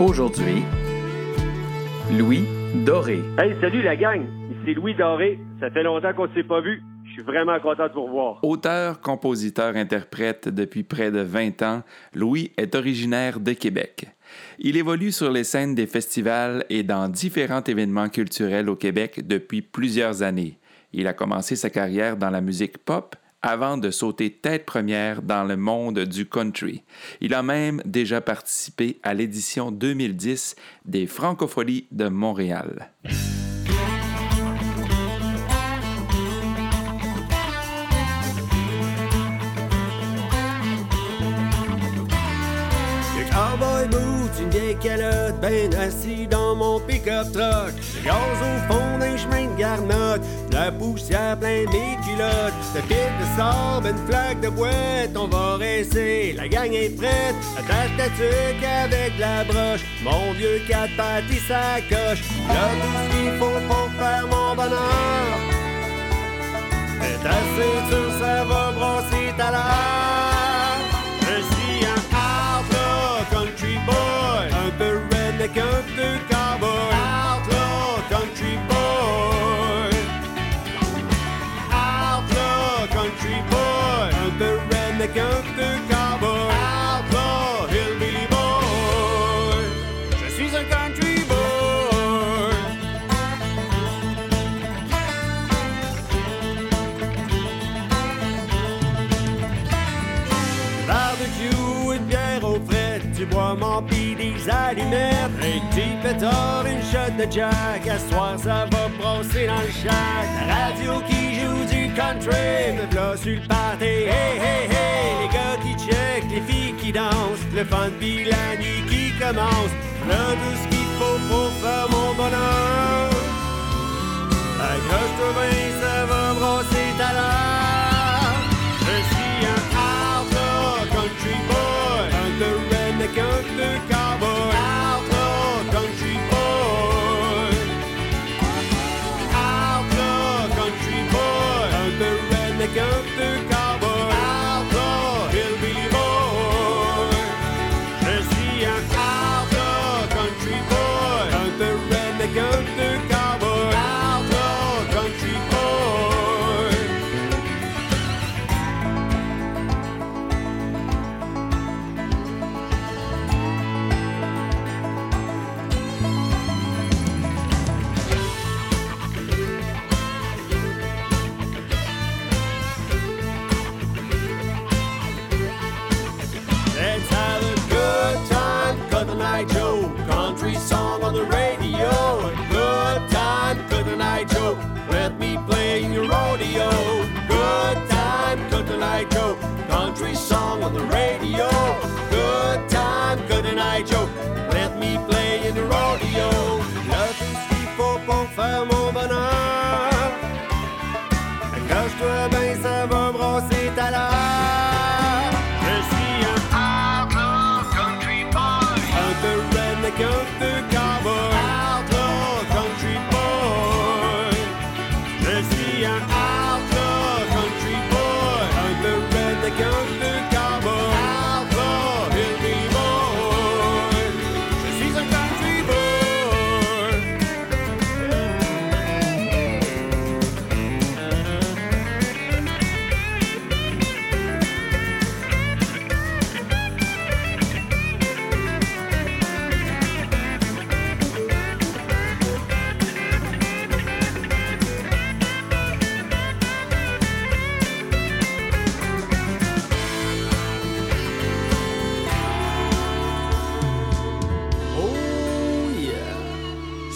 Aujourd'hui, Louis Doré. Hey, salut la gang! Ici Louis Doré. Ça fait longtemps qu'on ne s'est pas vu. Je suis vraiment content de vous revoir. Auteur, compositeur, interprète depuis près de 20 ans, Louis est originaire de Québec. Il évolue sur les scènes des festivals et dans différents événements culturels au Québec depuis plusieurs années. Il a commencé sa carrière dans la musique pop avant de sauter tête première dans le monde du country. Il a même déjà participé à l'édition 2010 des Francopholies de Montréal. Cowboy boots, une vieille calotte, ben assis dans mon pick-up truck. Gaz au fond d'un chemin de garnotte, de la poussière plein mes culottes. Le pit de sable, une flaque de boîte, on va rester, la gang est prête. Attache ta tuque avec la broche, mon vieux quatre pattes il s'accroche. Là tout ce qu'il faut pour faire mon bonheur. Ta ceinture, ça va brasser ta. Des allumettes. Un petit pétard, une shot de jack. À soir, ça va brasser dans le shack. La radio qui joue du country, me v'là sur le pâté. Hey, hey, hey, les gars qui check, les filles qui dansent. Le fun pis la nuit qui commence. Là, tout ce qu'il faut pour faire mon bonheur. Accroche-toi bien, ça va brasser ta l'heure. Je suis un outlaw country boy, un peu redneck, un peu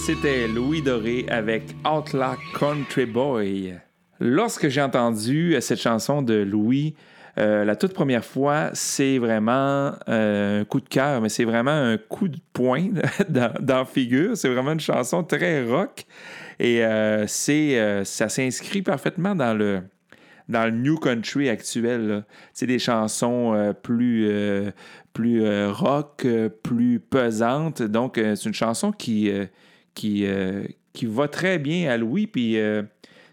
C'était Louis Doré avec Outlaw Country Boy. Lorsque j'ai entendu cette chanson de Louis, Euh, la toute première fois, c'est vraiment euh, un coup de cœur, mais c'est vraiment un coup de poing dans, dans figure. C'est vraiment une chanson très rock. Et c'est, ça s'inscrit parfaitement dans le, dans le New Country actuel. C'est des chansons plus rock, plus pesantes. Donc, c'est une chanson qui, qui, qui va très bien à Louis. Puis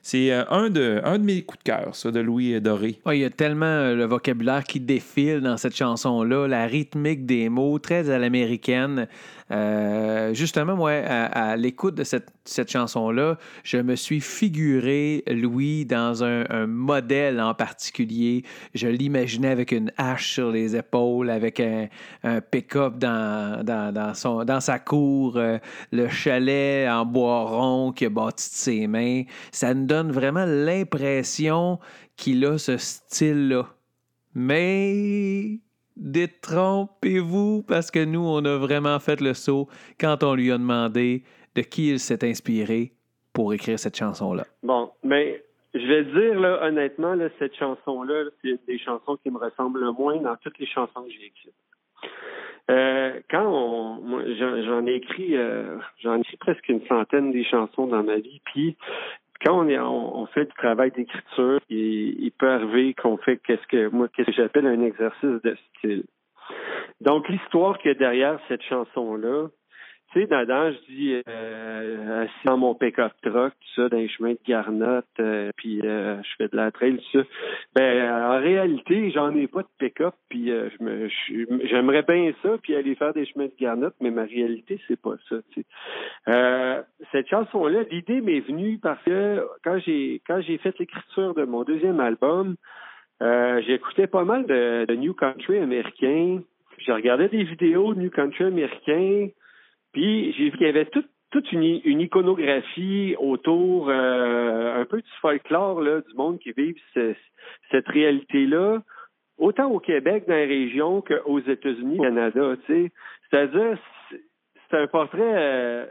c'est euh, un de, un de mes coups de cœur, ça, de Louis Doré. il y a tellement euh, le vocabulaire qui défile dans cette chanson-là, la rythmique des mots, très à l'américaine. Euh, justement, moi, à, l'écoute de cette, chanson-là, je me suis figuré Louis dans un, modèle en particulier. Je l'imaginais avec une hache sur les épaules, avec un, pick-up dans, dans, sa cour, le chalet en bois rond qui a bâti de ses mains. Ça nous donne vraiment l'impression qu'il a ce style-là. Mais détrompez-vous parce que nous, on a vraiment fait le saut quand on lui a demandé de qui il s'est inspiré pour écrire cette chanson-là. Bon, mais je vais dire là, honnêtement, cette chanson-là, c'est des chansons qui me ressemblent le moins dans toutes les chansons que j'ai écrites. Euh, quand on, j'en ai écrit, euh, j'en ai écrit presque une centaine des chansons dans ma vie, puis quand on, est, on, fait du travail d'écriture, il, il, peut arriver qu'on fait qu'est-ce que moi qu'est-ce que j'appelle un exercice de style. Donc l'histoire qu'il y a derrière cette chanson là, tu dedans, je dis euh, assis dans mon pick-up truck, tout ça, dans les chemins de Garnotte, euh, puis euh, je fais de la trail, tout ça. Ben, en réalité, j'en ai pas de pick-up, puis euh, je me j'aimerais bien ça, puis aller faire des chemins de Garnotte, mais ma réalité, c'est pas ça. Tu sais. cette chanson-là, l'idée m'est venue parce que quand j'ai quand j'ai fait l'écriture de mon deuxième album, j'écoutais pas mal de, de New Country américain. J'ai regardé des vidéos de New Country américain. Puis j'ai vu qu'il y avait toute, une, une, iconographie autour euh, un peu du folklore là, du monde qui vit cette réalité-là, autant au Québec, dans la région, qu'aux États-Unis, au Canada. C'est-à-dire, c'est un portrait. Euh,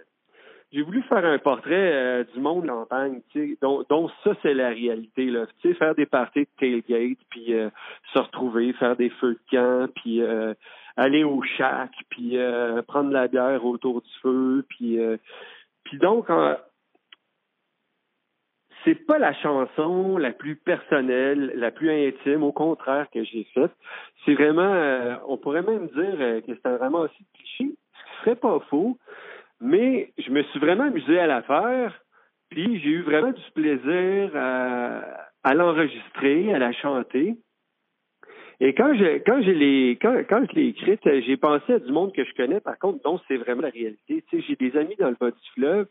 j'ai voulu faire un portrait euh, du monde campagne, dont, dont ça c'est la réalité là. Faire des parties de tailgate, puis se retrouver, faire des feux de camp, puis aller au chac, puis euh, prendre la bière autour du feu, puis euh, puis donc c'est pas la chanson la plus personnelle, la plus intime, au contraire que j'ai faite. C'est vraiment, euh, on pourrait même dire que c'est vraiment aussi cliché, ce qui serait pas faux, mais je me suis vraiment amusé à la faire, puis j'ai eu vraiment du plaisir à, à l'enregistrer, à la chanter. Et quand je quand je l'ai quand, quand je l'ai écrite, j'ai pensé à du monde que je connais, par contre, dont c'est vraiment la réalité. Tu sais, j'ai des amis dans le bas du fleuve.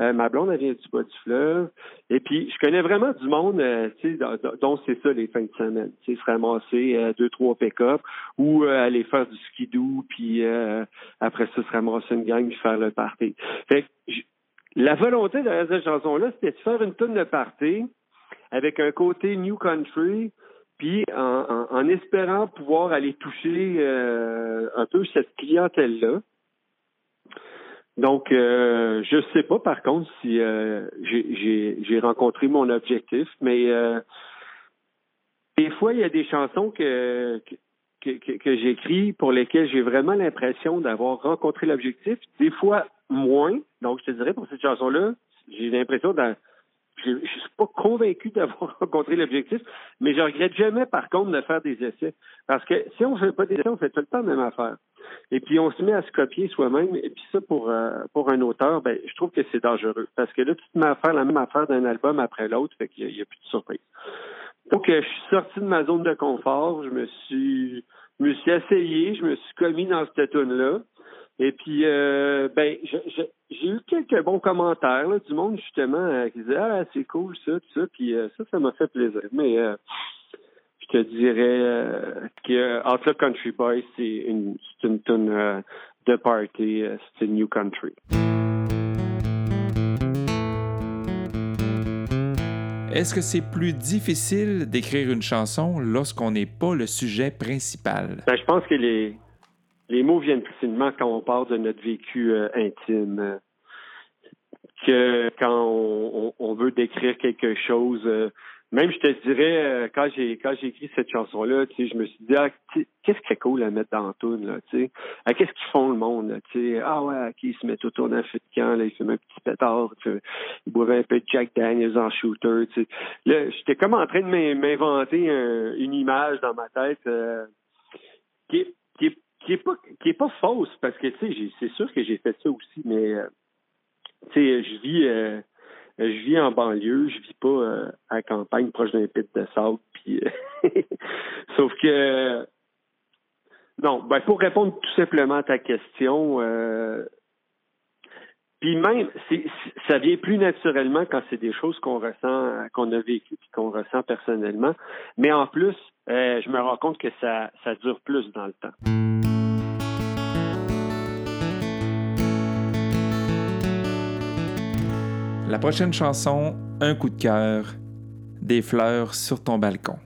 Euh, ma blonde, elle vient du bas du fleuve. Et puis, je connais vraiment du monde, euh, tu sais, dont, c'est ça les fins de semaine. Tu sais, se ramasser euh, deux, trois pick-up ou aller faire du skidoo, puis après ça, se ramasser une gang puis faire le party. Fait que, la volonté de cette chanson-là, c'était de faire une tonne de party avec un côté New Country, puis en, espérant pouvoir aller toucher euh, un peu cette clientèle-là. Donc, euh, je sais pas par contre si euh, j'ai rencontré mon objectif, mais euh, des fois, il y a des chansons que, que, que, j'écris pour lesquelles j'ai vraiment l'impression d'avoir rencontré l'objectif. Des fois, moins. Donc, je te dirais, pour cette chanson-là, j'ai l'impression de je ne suis pas convaincu d'avoir rencontré l'objectif, mais je regrette jamais, par contre, de faire des essais. Parce que si on ne fait pas des essais, on fait tout le temps la même affaire. Et puis, on se met à se copier soi-même. Et puis ça, pour, euh, pour un auteur, ben, je trouve que c'est dangereux. Parce que là, tu te mets à faire la même affaire d'un album après l'autre, fait qu'il n'y a, plus de surprise. Donc, euh, je suis sorti de ma zone de confort. Je me suis, me suis essayé. Je me suis commis dans cette tune-là. Et puis, euh, ben, j'ai eu quelques bons commentaires là, du monde justement euh, qui disaient ah c'est cool ça, tout ça, puis euh, ça, ça m'a fait plaisir. Mais je te dirais que Outlook Country Boy, c'est une, c'est une tune de party, c'est New Country. Est-ce que c'est plus difficile d'écrire une chanson lorsqu'on n'est pas le sujet principal? Ben, je pense que les, les mots viennent facilement quand on parle de notre vécu euh, intime que quand on, veut décrire quelque chose euh, même je te dirais, euh, quand j'ai quand j'ai écrit cette chanson-là, tu sais, je me suis dit, ah, qu'est-ce qui est cool à mettre dans tune, là, tu sais? Ah, qu'est-ce qu'ils font le monde, tu sais? Ah ouais, qui se met autour d'un feu de camp, là, il fait un petit pétard, tu sais. Il un peu de Jack Daniels en shooter, tu sais. Là, j'étais comme en train de m'inventer une image dans ma tête euh, qui est, qui est qui est pas qui est pas fausse parce que tu sais c'est sûr que j'ai fait ça aussi mais euh, tu sais je vis euh, je vis en banlieue, je vis pas euh, à la campagne proche d'un pit de sable. Puis, sauf que non, ben pour répondre tout simplement à ta question, puis même, ça vient plus naturellement quand c'est des choses qu'on ressent, qu'on a vécues et qu'on ressent personnellement. Mais en plus, je me rends compte que ça, ça dure plus dans le temps. La prochaine chanson, Un coup de cœur, des fleurs sur ton balcon.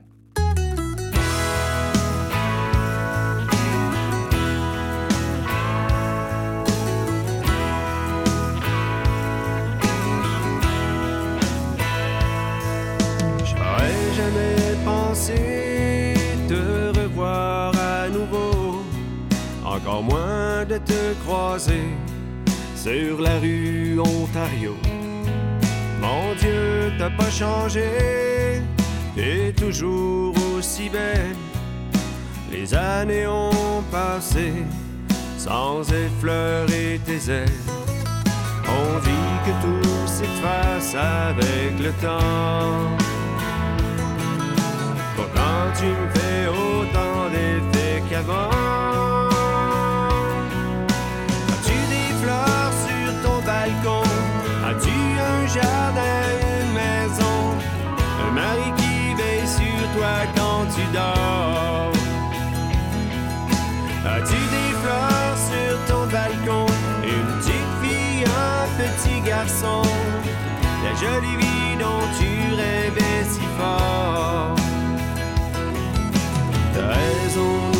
J'aurais jamais pensé te revoir à nouveau, encore moins de te croiser sur la rue Ontario. Dieu, t'as pas changé, t'es toujours aussi belle. Les années ont passé sans effleurer tes ailes. On dit que tout s'efface avec le temps. Pourtant, tu me fais autant d'effets qu'avant. As-tu des fleurs sur ton balcon, une petite fille, un petit garçon, la jolie vie dont tu rêvais si fort? T'as raison,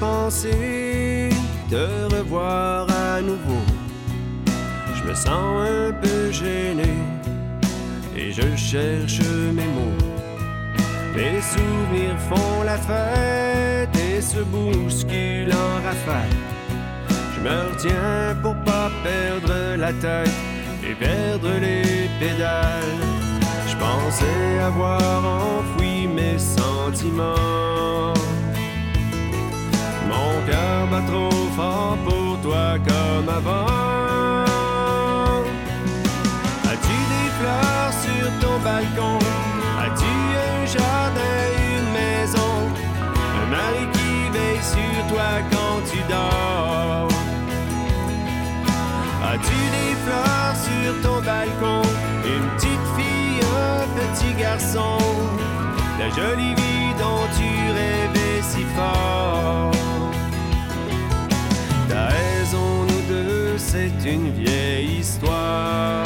pensé te revoir à nouveau. Je me sens un peu gêné et je cherche mes mots. Les souvenirs font la fête et se bousculent en rafale. Je me retiens pour pas perdre la tête et perdre les pédales. Je pensais avoir enfoui mes sentiments. Mon cœur bat trop fort pour toi comme avant. As-tu des fleurs sur ton balcon? As-tu un jardin, une maison? Un mari qui veille sur toi quand tu dors? As-tu des fleurs sur ton balcon? Une petite fille, un petit garçon? La jolie vie dont tu rêvais si fort. Une vieille histoire.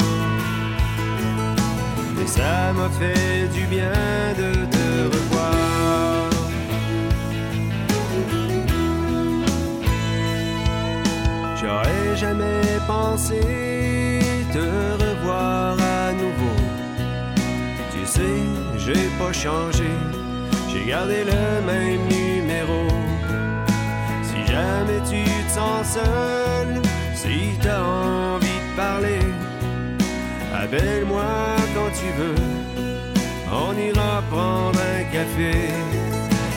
Et ça m'a fait du bien de te revoir. J'aurais jamais pensé te revoir à nouveau. Tu sais, j'ai pas changé, j'ai gardé le même numéro. Si jamais tu te sens seul, si t'as envie de parler, appelle-moi quand tu veux. On ira prendre un café.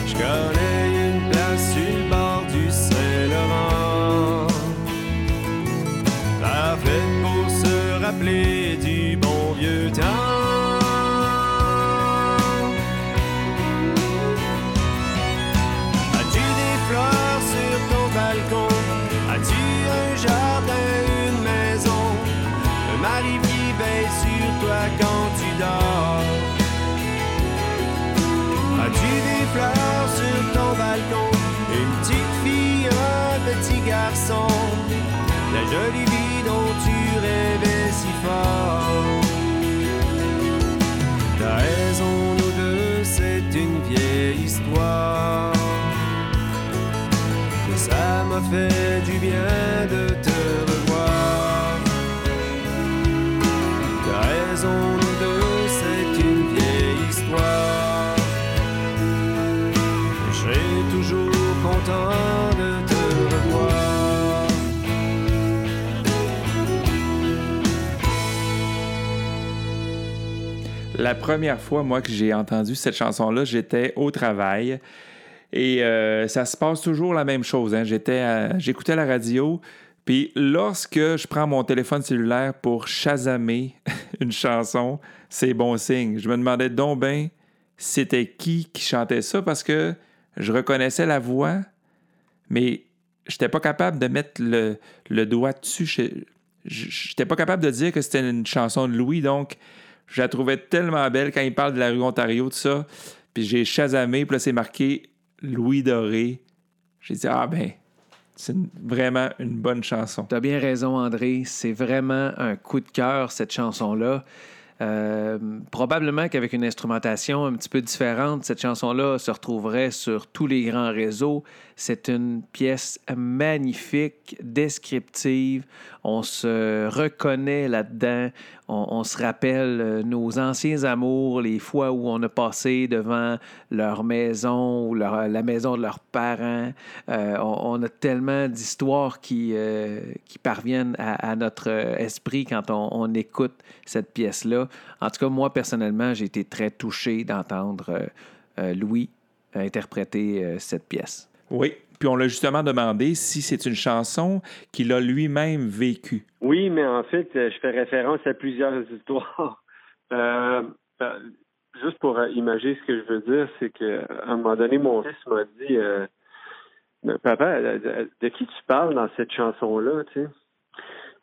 Je connais une place sur le bord du Saint-Laurent. Parfait pour se rappeler quand tu dors? As-tu des fleurs sur ton balcon? Une petite fille, un petit garçon? La jolie vie dont tu rêvais si fort. T'as raison, nous deux, c'est une vieille histoire. Mais ça m'a fait du bien de te La première fois, moi, que j'ai entendu cette chanson-là, j'étais au travail. Et euh, ça se passe toujours la même chose. hein. J'écoutais la radio. Puis lorsque je prends mon téléphone cellulaire pour chasamer une chanson, c'est bon signe. Je me demandais donc ben c'était qui qui chantait ça? Parce que je reconnaissais la voix, mais j'étais pas capable de mettre le, le doigt dessus. Je J'étais pas capable de dire que c'était une chanson de Louis, donc je la trouvais tellement belle quand il parle de la rue Ontario, tout ça. Puis j'ai chasamé, puis là, c'est marqué Louis Doré. J'ai dit, ah ben, c'est vraiment une bonne chanson. Tu as bien raison, André. C'est vraiment un coup de cœur, cette chanson-là. Euh, probablement qu'avec une instrumentation un petit peu différente, cette chanson-là se retrouverait sur tous les grands réseaux. C'est une pièce magnifique, descriptive. On se reconnaît là-dedans. On, se rappelle euh, nos anciens amours, les fois où on a passé devant leur maison ou la maison de leurs parents. Euh, on, a tellement d'histoires qui, euh, qui parviennent à, notre esprit quand on, écoute cette pièce-là. En tout cas, moi, personnellement, j'ai été très touché d'entendre Louis interpréter cette pièce. Oui, puis on l'a justement demandé si c'est une chanson qu'il a lui-même vécue. Oui, mais en fait, euh, je fais référence à plusieurs histoires. Euh, euh, juste pour euh, imaginer ce que je veux dire, c'est que à un moment donné, mon fils m'a dit Mais Papa, de, qui tu parles dans cette chanson-là, tu sais?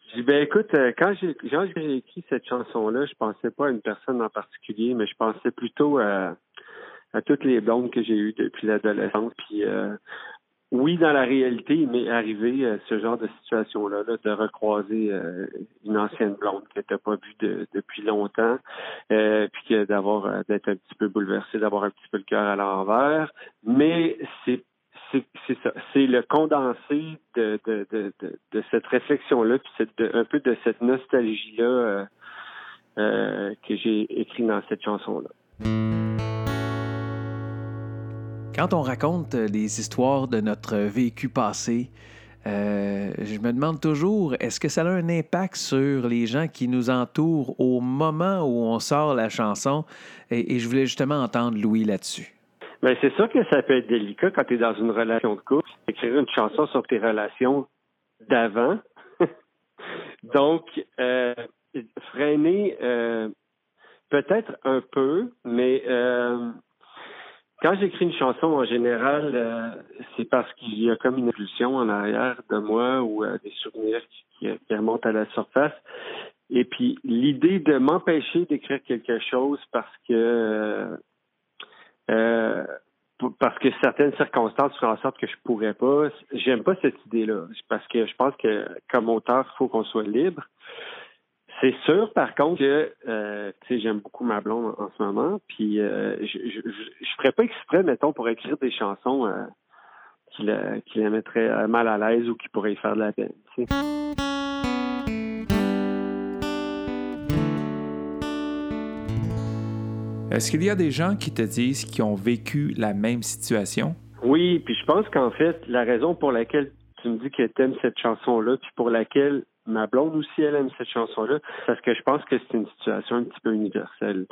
Je dis ben écoute, quand j'ai quand j'ai écrit cette chanson-là, je pensais pas à une personne en particulier, mais je pensais plutôt à, toutes les blondes que j'ai eues depuis l'adolescence. Puis oui, dans la réalité, il m'est arrivé euh, ce genre de situation-là, là, de recroiser euh, une ancienne blonde que tu pas vue de- depuis longtemps, euh, puis que d'avoir euh, d'être un petit peu bouleversé, d'avoir un petit peu le cœur à l'envers. Mais c'est c'est ça, c'est le condensé de de, de, de, cette réflexion-là, puis c'est de- un peu de cette nostalgie-là euh, euh, que j'ai écrit dans cette chanson-là. Quand on raconte euh, les histoires de notre vécu passé, euh, je me demande toujours, est-ce que ça a un impact sur les gens qui nous entourent au moment où on sort la chanson? Et, je voulais justement entendre Louis là-dessus. Ben, c'est sûr que ça peut être délicat quand tu es dans une relation de couple, écrire une chanson sur tes relations d'avant. Donc, euh, freiner peut-être un peu, mais quand j'écris une chanson en général, euh, c'est parce qu'il y a comme une impulsion en arrière de moi ou euh, des souvenirs qui, remontent à la surface. Et puis l'idée de m'empêcher d'écrire quelque chose parce que euh, euh, parce que certaines circonstances font en sorte que je pourrais pas. J'aime pas cette idée-là. Parce que je pense que comme auteur, il faut qu'on soit libre. C'est sûr, par contre, que euh, j'aime beaucoup ma blonde en, en ce moment. Puis euh, je, je, je, je ferais pas exprès, mettons, pour écrire des chansons euh, qui, la, qui la mettraient mal à l'aise ou qui pourraient y faire de la peine. Est-ce qu'il y a des gens qui te disent qu'ils ont vécu la même situation? Oui, puis je pense qu'en fait, la raison pour laquelle tu me dis que tu aimes cette chanson-là, puis pour laquelle ma blonde aussi, elle aime cette chanson-là, parce que je pense que c'est une situation un petit peu universelle.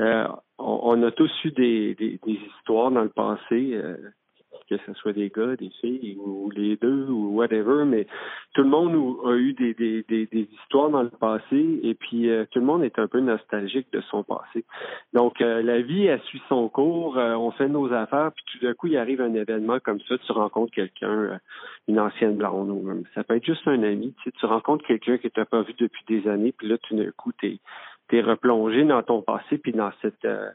Euh, on, on a tous eu des, des, des histoires dans le passé, euh, que ce soit des gars, des filles, ou les deux, ou whatever, mais tout le monde a eu des, des, des, des histoires dans le passé, et puis euh, tout le monde est un peu nostalgique de son passé. Donc, euh, la vie, elle suit son cours, euh, on fait nos affaires, puis tout d'un coup, il arrive un événement comme ça, tu rencontres quelqu'un, euh, une ancienne blonde, ou même, ça peut être juste un ami, tu sais, tu rencontres quelqu'un que tu n'as pas vu depuis des années, puis là, tout d'un coup, tu es, replongé dans ton passé, puis dans cette euh,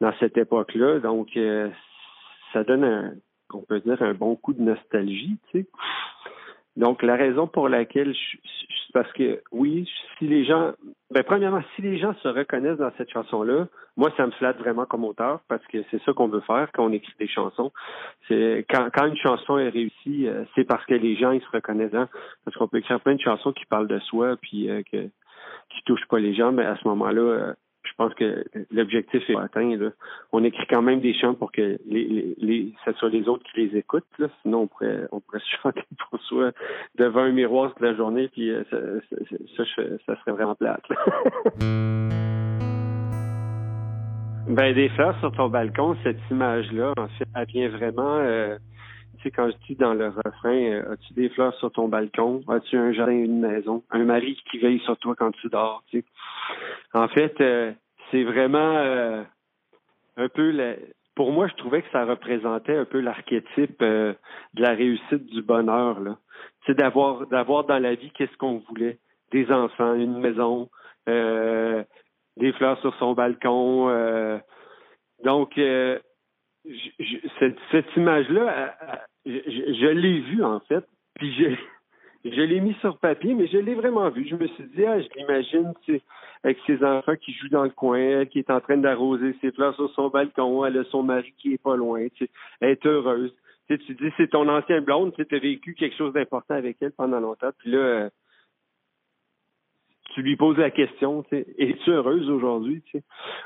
dans cette époque-là. Donc, euh, ça donne un, on peut dire, un bon coup de nostalgie, tu sais. Donc, la raison pour laquelle, je, parce que, oui, si les gens Ben, premièrement, si les gens se reconnaissent dans cette chanson-là, moi, ça me flatte vraiment comme auteur parce que c'est ça qu'on veut faire quand on écrit des chansons. C'est quand, quand une chanson est réussie, euh, c'est parce que les gens ils se reconnaissent dedans. Parce qu'on peut écrire plein de chansons qui parlent de soi puis euh, que qui touchent pas les gens, mais à ce moment-là, euh, je pense que l'objectif est atteint. Là. On écrit quand même des chants pour que les, les, les ce soit les autres qui les écoutent. Là. Sinon, on pourrait, on pourrait se chanter pour soi devant un miroir toute la journée, puis euh, ça, ça, ça, serait vraiment plate. ben, des fleurs sur ton balcon, cette image-là, en fait, elle vient vraiment... Euh, tu sais, quand je dis dans le refrain, euh, as-tu des fleurs sur ton balcon? As-tu un jardin, une maison? Un mari qui veille sur toi quand tu dors? Tu sais? En fait, euh, c'est vraiment euh, un peu la... pour moi, je trouvais que ça représentait un peu l'archétype de la réussite du bonheur. Là. Tu sais, d'avoir d'avoir dans la vie qu'est-ce qu'on voulait. Des enfants, une maison, des fleurs sur son balcon. donc cette, cette image-là, je, l'ai vue en fait, puis je, l'ai mis sur papier, mais je l'ai vraiment vue. Je me suis dit, ah, je l'imagine avec ses enfants qui jouent dans le coin, qui est en train d'arroser ses fleurs sur son balcon, elle a son mari qui est pas loin, elle est heureuse. Tu, sais, tu dis, c'est ton ancien blonde, tu as vécu quelque chose d'important avec elle pendant longtemps, puis là, euh, tu lui poses la question, es-tu heureuse aujourd'hui?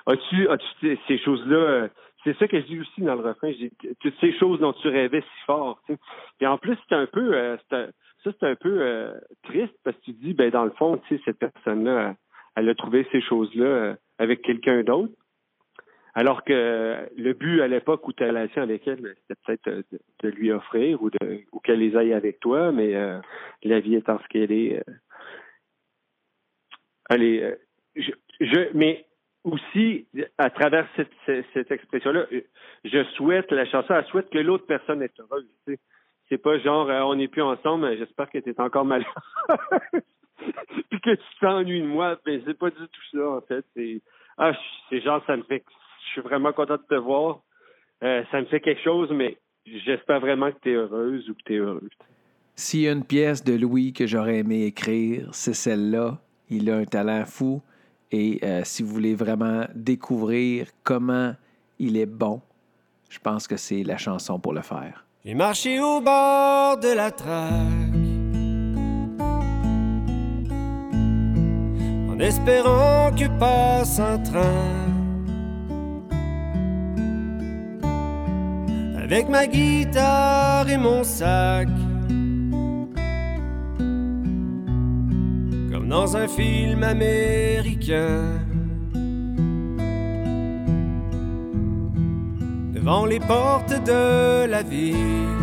As-tu, as-tu ces choses-là, c'est ça que je dis aussi dans le refrain. Je dis, toutes ces choses dont tu rêvais si fort. Tu sais? Et en plus, c'est un peu, euh, ça c'est un peu euh, triste parce que tu dis, ben dans le fond, cette personne-là, elle a trouvé ces choses-là euh, avec quelqu'un d'autre. Alors que le but à l'époque où tu as relation avec elle, ben, c'était peut-être de, lui offrir ou de ou qu'elle les aille avec toi, mais la vie étant ce qu'elle est. allez, je mais aussi, à travers cette, cette, expression-là, je souhaite, la chanson, elle souhaite que l'autre personne est heureuse. C'est pas genre, euh, on n'est plus ensemble, j'espère que tu es encore malheureux. Puis que tu t'ennuies de moi. Mais c'est pas du tout ça, en fait. C'est, ah, c'est genre, ça me fait, je suis vraiment content de te voir. Euh, ça me fait quelque chose, mais j'espère vraiment que tu es heureuse ou que tu es heureuse. S'il y a une pièce de Louis que j'aurais aimé écrire, c'est celle-là. Il a un talent fou. Et euh, si vous voulez vraiment découvrir comment il est bon, je pense que c'est la chanson pour le faire. J'ai marché au bord de la traque en espérant que passe un train. Avec ma guitare et mon sac. Dans un film américain. Devant les portes de la ville.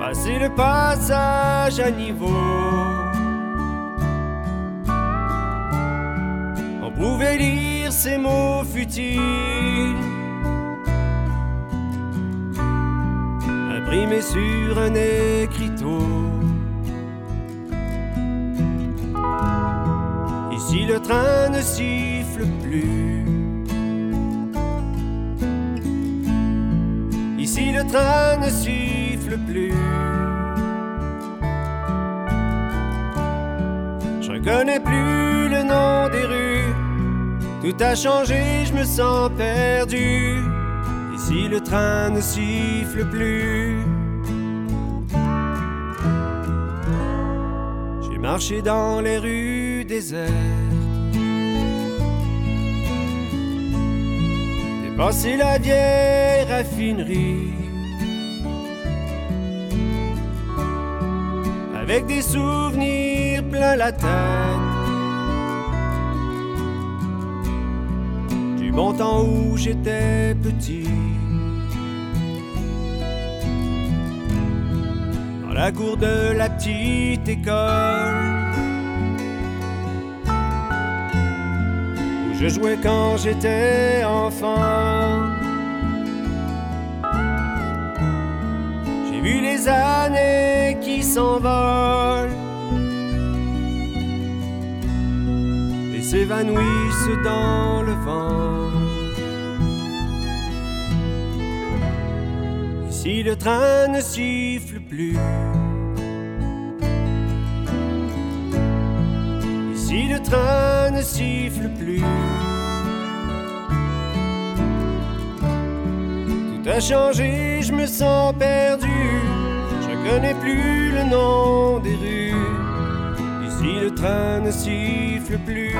Passer le passage à niveau. On pouvait lire ces mots futiles. Imprimés sur un écriteau. si le train ne siffle plus? Ici le train ne siffle plus? Je reconnais plus le nom des rues. Tout a changé, je me sens perdu. Ici le train ne siffle plus. J'ai marché dans les rues déserte. Dépasser la vieille raffinerie. Avec des souvenirs plein la tête. Du bon temps où j'étais petit. Dans la cour de la petite école. je jouais quand j'étais enfant. J'ai vu les années qui s'envolent s'évanouissent dans le vent. si le train ne siffle plus, Ici le train ne siffle plus. Tout a changé, je me sens perdu. Je connais plus le nom des rues. Ici le train ne siffle plus.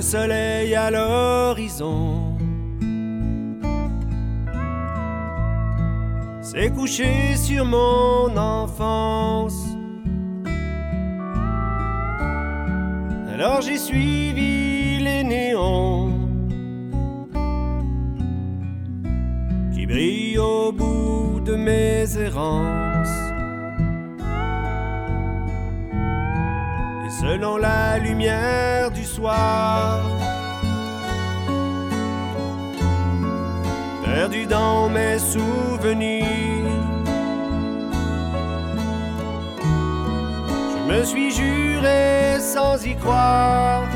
Le soleil à l'horizon s'est couché sur mon enfance. Alors j'ai suivi les néons qui brillent au bout de mes errances. Et selon la lumière perdu dans mes souvenirs, je me suis juré sans y croire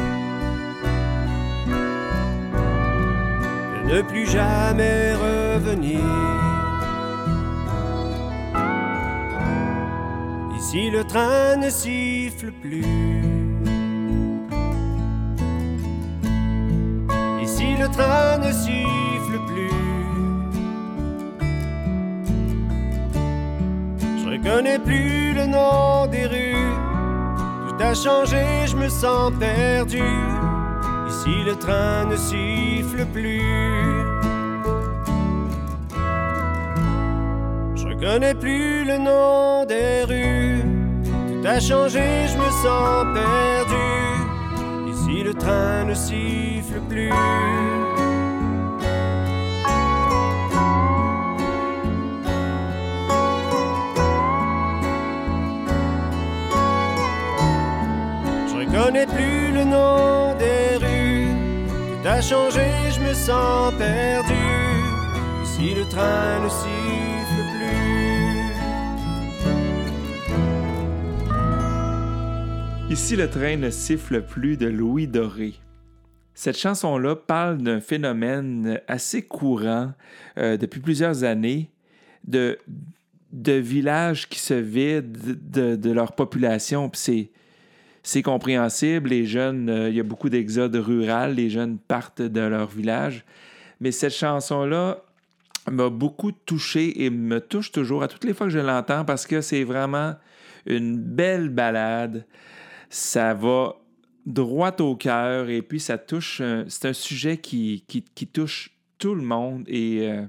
de ne plus jamais revenir. Ici le train ne siffle plus. Ne siffle plus. Je reconnais plus le nom des rues. Tout a changé, je me sens perdu. Ici le train ne siffle plus. Je reconnais plus le nom des rues. Tout a changé, je me sens perdu. Ici le train ne siffle plus. Ici le train ne siffle plus. Ici, le train ne siffle plus de Louis Doré. Cette chanson-là parle d'un phénomène assez courant euh, depuis plusieurs années de, villages qui se vident de, leur population. C'est compréhensible. Les jeunes, euh, il y a beaucoup d'exodes rural. Les jeunes partent de leur village. Mais cette chanson-là m'a beaucoup touché et me touche toujours à toutes les fois que je l'entends parce que c'est vraiment une belle balade. Ça va droit au cœur et puis ça touche. euh, c'est un sujet qui, touche tout le monde et euh,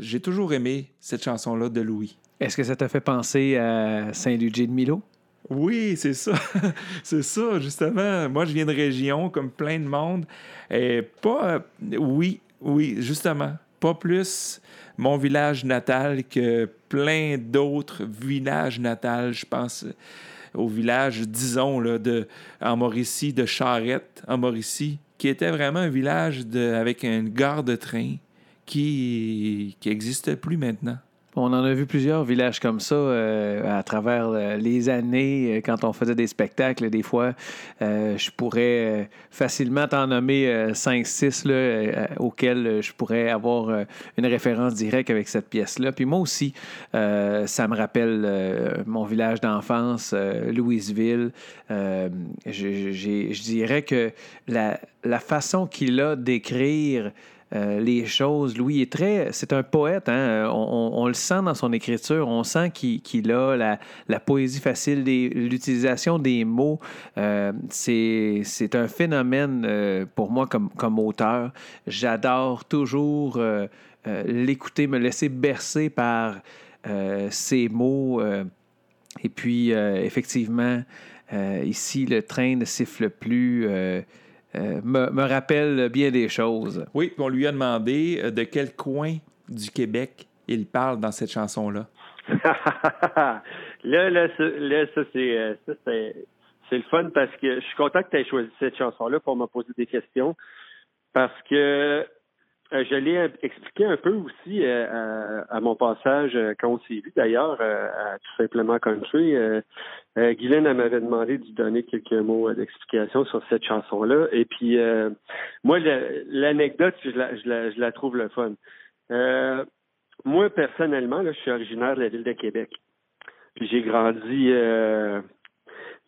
j'ai toujours aimé cette chanson-là de Louis. Est-ce que ça t'a fait penser à Saint-Ludger de Milo? Oui, c'est ça. c'est ça, justement. Moi, je viens de région, comme plein de monde. Et pas. oui, oui, justement. Pas plus mon village natal que plein d'autres villages natals. Je pense au village, disons, là, de, en Mauricie, de Charette, en Mauricie, qui était vraiment un village avec une gare de train qui n'existe plus maintenant. On en a vu plusieurs villages comme ça euh, à travers euh, les années. euh, Quand on faisait des spectacles, des fois, je pourrais facilement t'en nommer 5-6 euh, auxquels je pourrais avoir une référence directe avec cette pièce-là. Puis moi aussi, ça me rappelle mon village d'enfance, Louisville. Je, dirais que la façon qu'il a d'écrire les choses. Louis est très. C'est un poète, hein? on, le sent dans son écriture, on sent qu'il a la, poésie facile, l'utilisation des mots. c'est un phénomène pour moi comme, comme auteur. J'adore toujours l'écouter, me laisser bercer par ces mots. et puis, effectivement, ici, le train ne siffle plus. Euh, me, rappelle bien des choses. Oui, on lui a demandé euh, de quel coin du Québec il parle dans cette chanson-là. là, là, ça, euh, c'est, le fun parce que je suis content que tu aies choisi cette chanson-là pour me poser des questions. Parce que euh, je l'ai expliqué un peu aussi euh, à, mon passage euh, quand on s'est vu d'ailleurs à tout simplement country. Guylaine m'avait demandé de lui donner quelques mots d'explication sur cette chanson-là. Et puis moi, l'anecdote, je la, la, trouve le fun. moi, personnellement, je suis originaire de la ville de Québec. Puis j'ai grandi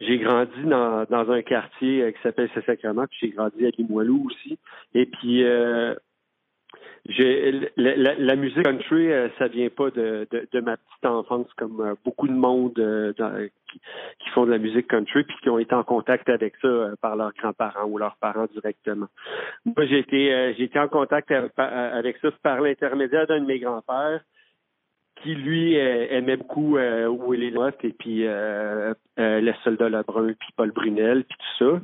j'ai grandi dans, un quartier qui s'appelle Saint-Sacrement, puis j'ai grandi à Limoilou aussi. Et puis j'ai la, musique country, euh, ça vient pas de, de, ma petite enfance comme euh, beaucoup de monde euh, qui, font de la musique country puis qui ont été en contact avec ça par leurs grands-parents ou leurs parents directement. Moi, j'ai été j'ai été en contact avec ça par l'intermédiaire d'un de mes grands-pères qui lui aimait beaucoup Willie Lott et puis Les Soldats Lebrun puis Paul Brunel puis tout ça.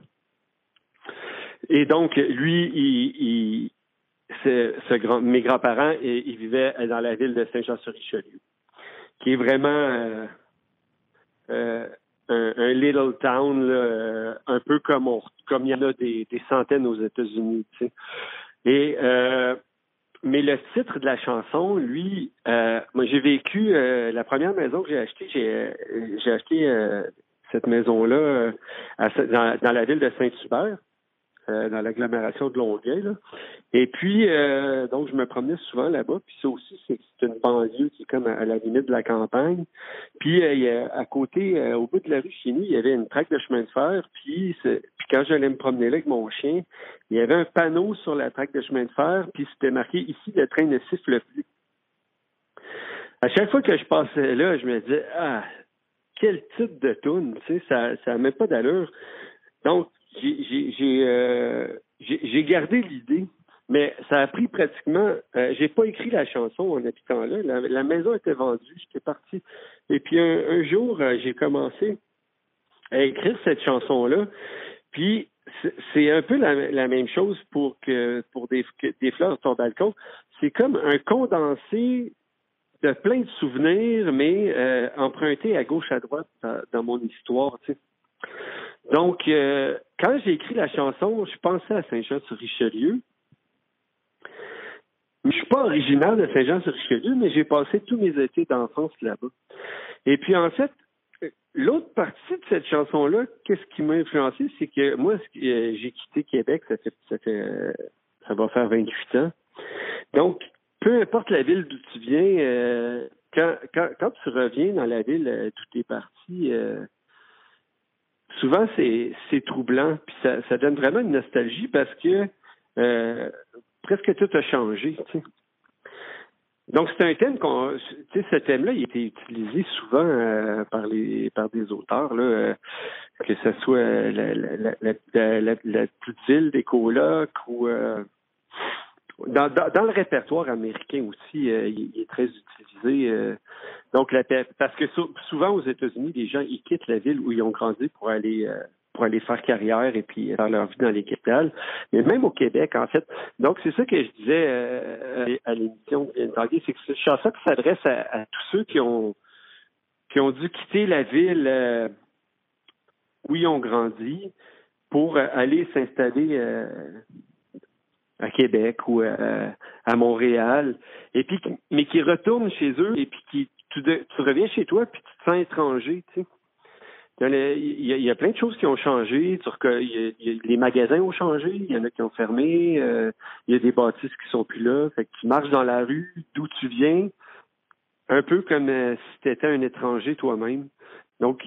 Et donc lui, il mes grands-parents, ils vivaient dans la ville de Saint-Jean-sur-Richelieu, qui est vraiment euh, euh, un, little town, euh, un peu comme il y en a des, centaines aux États-Unis. Mais le titre de la chanson, lui, moi j'ai vécu la première maison que j'ai achetée, j'ai acheté cette maison-là dans, dans, la ville de Saint-Hubert. Euh, dans l'agglomération de Longueuil. Et puis, euh, donc, je me promenais souvent là-bas. Puis ça aussi, c'est une banlieue qui est comme à, la limite de la campagne. Puis, euh, à côté, au bout de la rue nous, il y avait une traque de chemin de fer. Puis, puis quand j'allais me promener là avec mon chien, il y avait un panneau sur la traque de chemin de fer. Puis, c'était marqué ici, le train ne siffle plus. À chaque fois que je passais là, je me disais, ah, quel type de tune, tu sais, ça n'a même pas d'allure. Donc, euh, j'ai gardé l'idée, mais ça a pris pratiquement. Euh, j'ai pas écrit la chanson en habitant là. La, maison était vendue, j'étais parti. Et puis un, jour, euh, j'ai commencé à écrire cette chanson-là. Puis c'est un peu la, même chose pour que pour des, fleurs sur ton balcon. C'est comme un condensé de plein de souvenirs, mais emprunté à gauche à droite dans, dans mon histoire. Tu sais. Donc, euh, quand j'ai écrit la chanson, je pensais à Saint-Jean-sur-Richelieu. Je suis pas originaire de Saint-Jean-sur-Richelieu, mais j'ai passé tous mes étés d'enfance là-bas. Et puis, en fait, l'autre partie de cette chanson-là, qu'est-ce qui m'a influencé, c'est que moi, euh, j'ai quitté Québec, ça fait, ça fait, euh, ça va faire 28 ans. Donc, peu importe la ville d'où tu viens, quand, quand, quand, tu reviens dans la ville d'où tu es parti, souvent c'est troublant, puis ça, ça, donne vraiment une nostalgie parce que euh, presque tout a changé. Tu sais. Donc c'est un thème qu'on, ce thème-là, il a été utilisé souvent euh, par les par des auteurs là, euh, que ce soit la, la, la, la, la petite ville des colocs ou dans, dans, le répertoire américain aussi, euh, il, est très utilisé. Euh, donc, la, parce que souvent aux États-Unis, les gens ils quittent la ville où ils ont grandi pour aller euh, pour aller faire carrière et puis faire leur vie dans les capitales. Mais même au Québec, en fait. Donc, c'est ça que je disais à l'émission c'est que cette chanson qui s'adresse à, tous ceux qui ont qui ont dû quitter la ville où ils ont grandi pour aller s'installer à Québec ou à, Montréal, et puis mais qui retournent chez eux et puis qui tu, reviens chez toi puis tu te sens étranger, tu sais. Il y, a, plein de choses qui ont changé. les magasins ont changé. Il y en a qui ont fermé. Euh, il y a des bâtisses qui sont plus là. Fait que tu marches dans la rue d'où tu viens, un peu comme euh, si tu étais un étranger toi-même. Donc,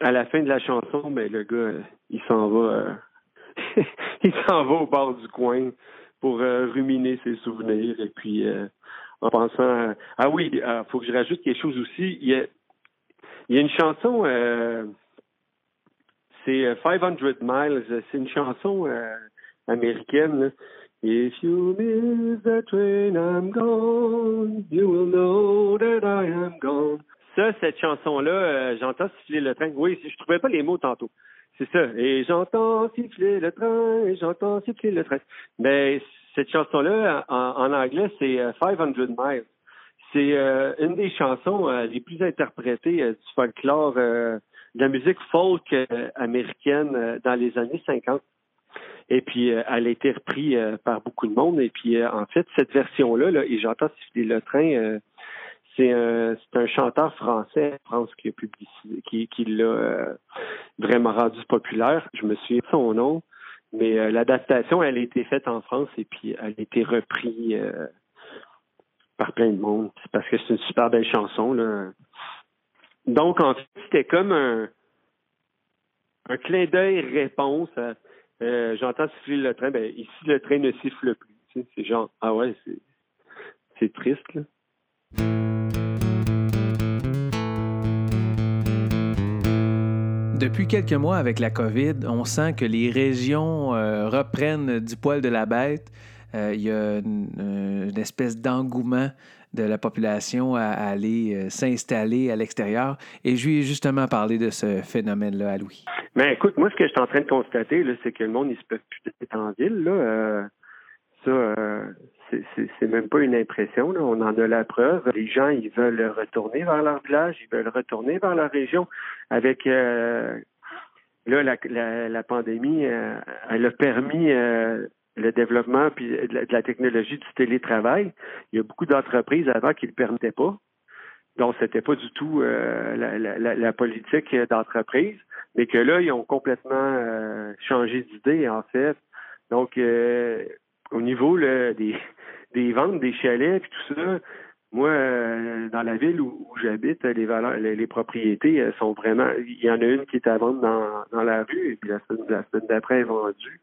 à la fin de la chanson, ben le gars, il s'en va, euh, il s'en va au bord du coin pour ruminer ses souvenirs. Et puis, en pensant... Ah oui, il faut que je rajoute quelque chose aussi. Il y a, il y a une chanson, c'est 500 Miles. C'est une chanson américaine. Là. If you miss the train, I'm gone. You will know that I am gone. Ça, cette chanson-là, euh, j'entends siffler le train. Oui, je trouvais pas les mots tantôt. C'est ça. Et j'entends siffler le train, et j'entends siffler le train. Mais cette chanson-là, en, anglais, c'est 500 euh, Miles. C'est euh, une des chansons les plus interprétées du folklore, de la musique folk américaine dans les années 50. Et puis, elle a été reprise par beaucoup de monde. Et puis, en fait, cette version-là, là, et j'entends siffler le train, c'est un, chanteur français France qui a qui, l'a vraiment rendu populaire. Je me souviens de son nom, mais l'adaptation, elle a été faite en France et puis elle a été reprise par plein de monde. Parce que c'est une super belle chanson. Donc, en fait, c'était comme un, clin d'œil réponse à euh, j'entends siffler le train. Ben, ici, le train ne siffle plus. c'est genre, ah ouais, c'est, triste. Depuis quelques mois avec la COVID, on sent que les régions euh, reprennent du poil de la bête. Euh, il y a une espèce d'engouement de la population à, aller euh, s'installer à l'extérieur. Et je lui ai justement parlé de ce phénomène-là Louis. Ben, écoute, moi, ce que je suis en train de constater, c'est que le monde, il se peut plus être en ville. Là. Euh, ça, euh, c'est même pas une impression. On en a la preuve. Les gens, ils veulent retourner vers leur village, ils veulent retourner vers leur région. Avec là, la, la, la pandémie, elle a permis le développement puis de la technologie du télétravail. Il y a beaucoup d'entreprises avant qui le permettaient pas. Donc, c'était pas du tout euh, la, politique d'entreprise, mais que là, ils ont complètement euh, changé d'idée, en fait. Donc, euh, au niveau des, des ventes des chalets et tout ça, moi, dans la ville où, j'habite, les valeurs, les, propriétés sont vraiment. Il y en a une qui est à vendre dans, dans la rue, et puis la semaine, la semaine d'après est vendue.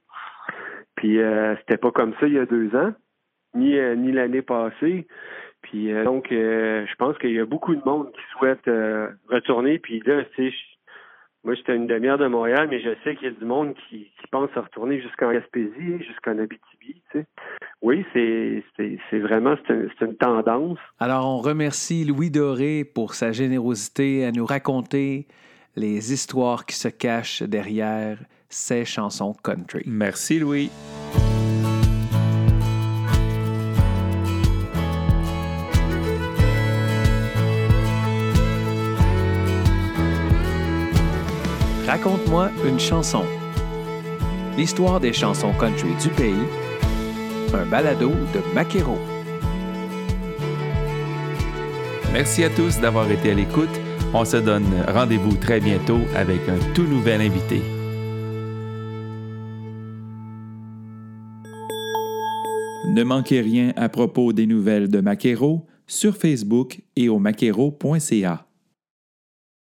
Puis euh, c'était pas comme ça il y a deux ans, ni, euh, ni l'année passée. Puis euh, donc, je pense qu'il y a beaucoup de monde qui souhaite retourner. Puis là, tu moi, j'étais une demi-heure de Montréal, mais je sais qu'il y a du monde qui, qui pense à retourner jusqu'en Gaspésie, jusqu'en Abitibi. Tu sais. Oui, c'est, c'est, vraiment c'est une, tendance. Alors, on remercie Louis Doré pour sa générosité à nous raconter les histoires qui se cachent derrière ces chansons country. Merci Louis. Raconte-moi une chanson. L'histoire des chansons country du pays. Un balado de Maquero. Merci à tous d'avoir été à l'écoute. On se donne rendez-vous très bientôt avec un tout nouvel invité. Ne manquez rien à propos des nouvelles de Maquero sur Facebook et au maquero.ca.